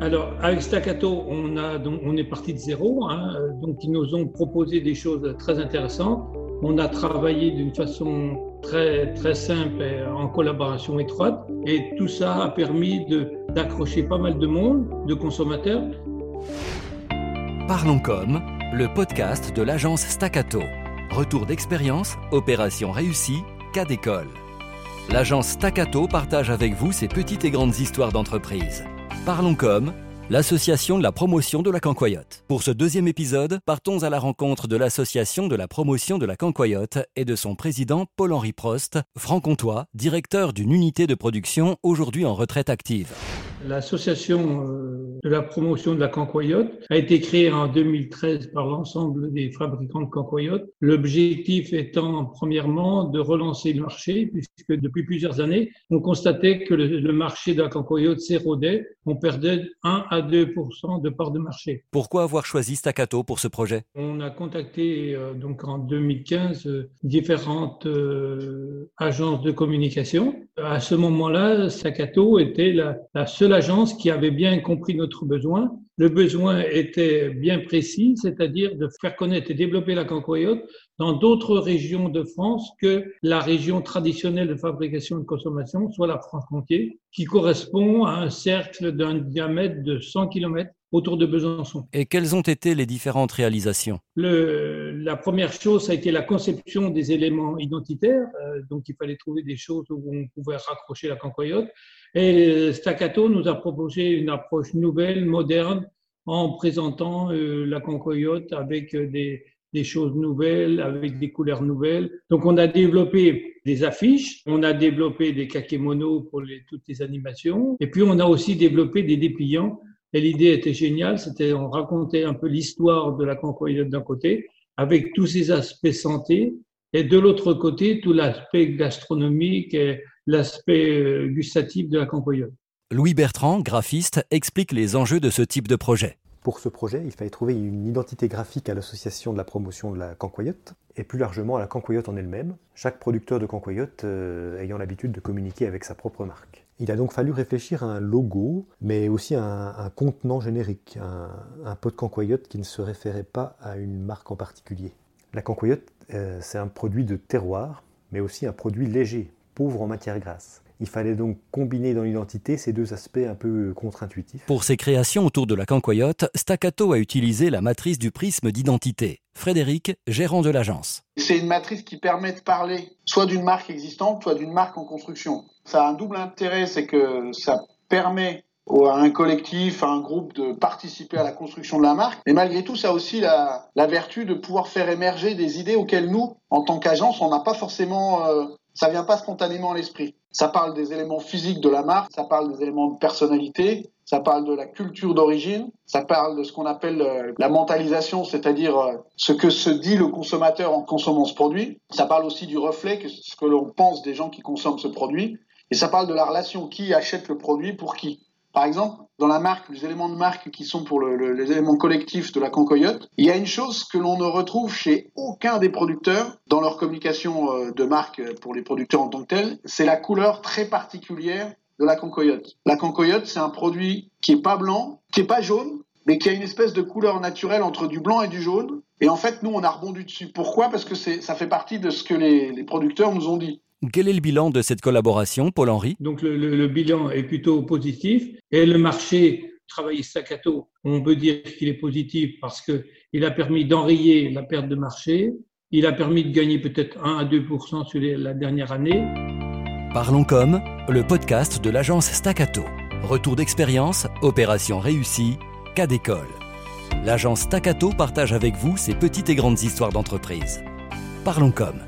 Alors, avec Staccato, on, a, on est parti de zéro. Hein, donc, ils nous ont proposé des choses très intéressantes. On a travaillé d'une façon très, très simple et en collaboration étroite. Et tout ça a permis d'accrocher pas mal de monde, de consommateurs. Parlons comme, le podcast de l'agence Staccato. Retour d'expérience, opération réussie, cas d'école. L'agence Staccato partage avec vous ses petites et grandes histoires d'entreprise. Parlons comme l'association de la promotion de la cancoyote. Pour ce deuxième épisode, partons à la rencontre de l'association de la promotion de la cancoyote et de son président Paul-Henri Prost, franc-comtois, directeur d'une unité de production aujourd'hui en retraite active. L'association euh, de la promotion de la cancoyote a été créée en 2013 par l'ensemble des fabricants de cancoyotes. L'objectif étant premièrement de relancer le marché puisque depuis plusieurs années, on constatait que le, marché de la cancoyote s'érodait. On perdait 1 à 2 de part de marché. Pourquoi avoir choisi Staccato pour ce projet? On a contacté euh, donc en 2015 euh, différentes agences de communication. À ce moment-là, Staccato était la, la seule l'agence qui avait bien compris notre besoin. Le besoin était bien précis, c'est-à-dire de faire connaître et développer la cancoyote dans d'autres régions de France que la région traditionnelle de fabrication et de consommation, soit la France-Comté, qui correspond à un cercle d'un diamètre de 100 km autour de Besançon. Et quelles ont été les différentes réalisations? Le, La première chose, ça a été la conception des éléments identitaires. Euh, donc, il fallait trouver des choses où on pouvait raccrocher la cancoyote. Et Staccato nous a proposé une approche nouvelle, moderne, en présentant euh, la concoyote avec euh, des, choses nouvelles, avec des couleurs nouvelles. Donc on a développé des affiches, on a développé des kakémonos pour toutes les animations, et puis on a aussi développé des dépliants. Et l'idée était géniale, c'était on racontait un peu l'histoire de la concoyote d'un côté, avec tous ses aspects santé, et de l'autre côté, tout l'aspect gastronomique et l'aspect euh, gustatif de la cancoyote. Louis Bertrand, graphiste, explique les enjeux de ce type de projet. Pour ce projet, il fallait trouver une identité graphique à l'association de la promotion de la cancoyote et plus largement à la cancoyote en elle-même, chaque producteur de cancoyote euh, ayant l'habitude de communiquer avec sa propre marque. Il a donc fallu réfléchir à un logo, mais aussi à un, contenant générique, un, pot de cancoyote qui ne se référait pas à une marque en particulier. La cancoyote, euh, c'est un produit de terroir, mais aussi un produit léger, pauvre en matière grasse. Il fallait donc combiner dans l'identité ces deux aspects un peu contre-intuitifs. Pour ses créations autour de la cancoyote, Staccato a utilisé la matrice du prisme d'identité. Frédéric, gérant de l'agence. C'est une matrice qui permet de parler soit d'une marque existante, soit d'une marque en construction. Ça a un double intérêt, c'est que ça permet à un collectif, à un groupe de participer à la construction de la marque. Mais malgré tout, ça a aussi la, vertu de pouvoir faire émerger des idées auxquelles nous, en tant qu'agence, on n'a pas forcément euh, ça vient pas spontanément à l'esprit. Ça parle des éléments physiques de la marque, ça parle des éléments de personnalité, ça parle de la culture d'origine, ça parle de ce qu'on appelle euh, la mentalisation, c'est-à-dire euh, ce que se dit le consommateur en consommant ce produit. Ça parle aussi du reflet, que ce que l'on pense des gens qui consomment ce produit. Et ça parle de la relation qui achète le produit pour qui. Par exemple, dans la marque, les éléments de marque qui sont pour les éléments collectifs de la Concoyote, il y a une chose que l'on ne retrouve chez aucun des producteurs dans leur communication euh, de marque pour les producteurs en tant que tels, c'est la couleur très particulière de la Concoyote. La Concoyote, c'est un produit qui est pas blanc, qui est pas jaune, mais qui a une espèce de couleur naturelle entre du blanc et du jaune. Et en fait, nous, on a rebondi dessus. Pourquoi? Parce que ça fait partie de ce que les producteurs nous ont dit. Quel est le bilan de cette collaboration, Paul-Henri Donc le, bilan est plutôt positif et le marché travail staccato, on peut dire qu'il est positif parce qu'il a permis d'enrayer la perte de marché, il a permis de gagner peut-être 1 à 2% sur la dernière année. Parlons comme le podcast de l'agence Staccato. Retour d'expérience, opération réussie, cas d'école. L'agence Staccato partage avec vous ses petites et grandes histoires d'entreprise. Parlons comme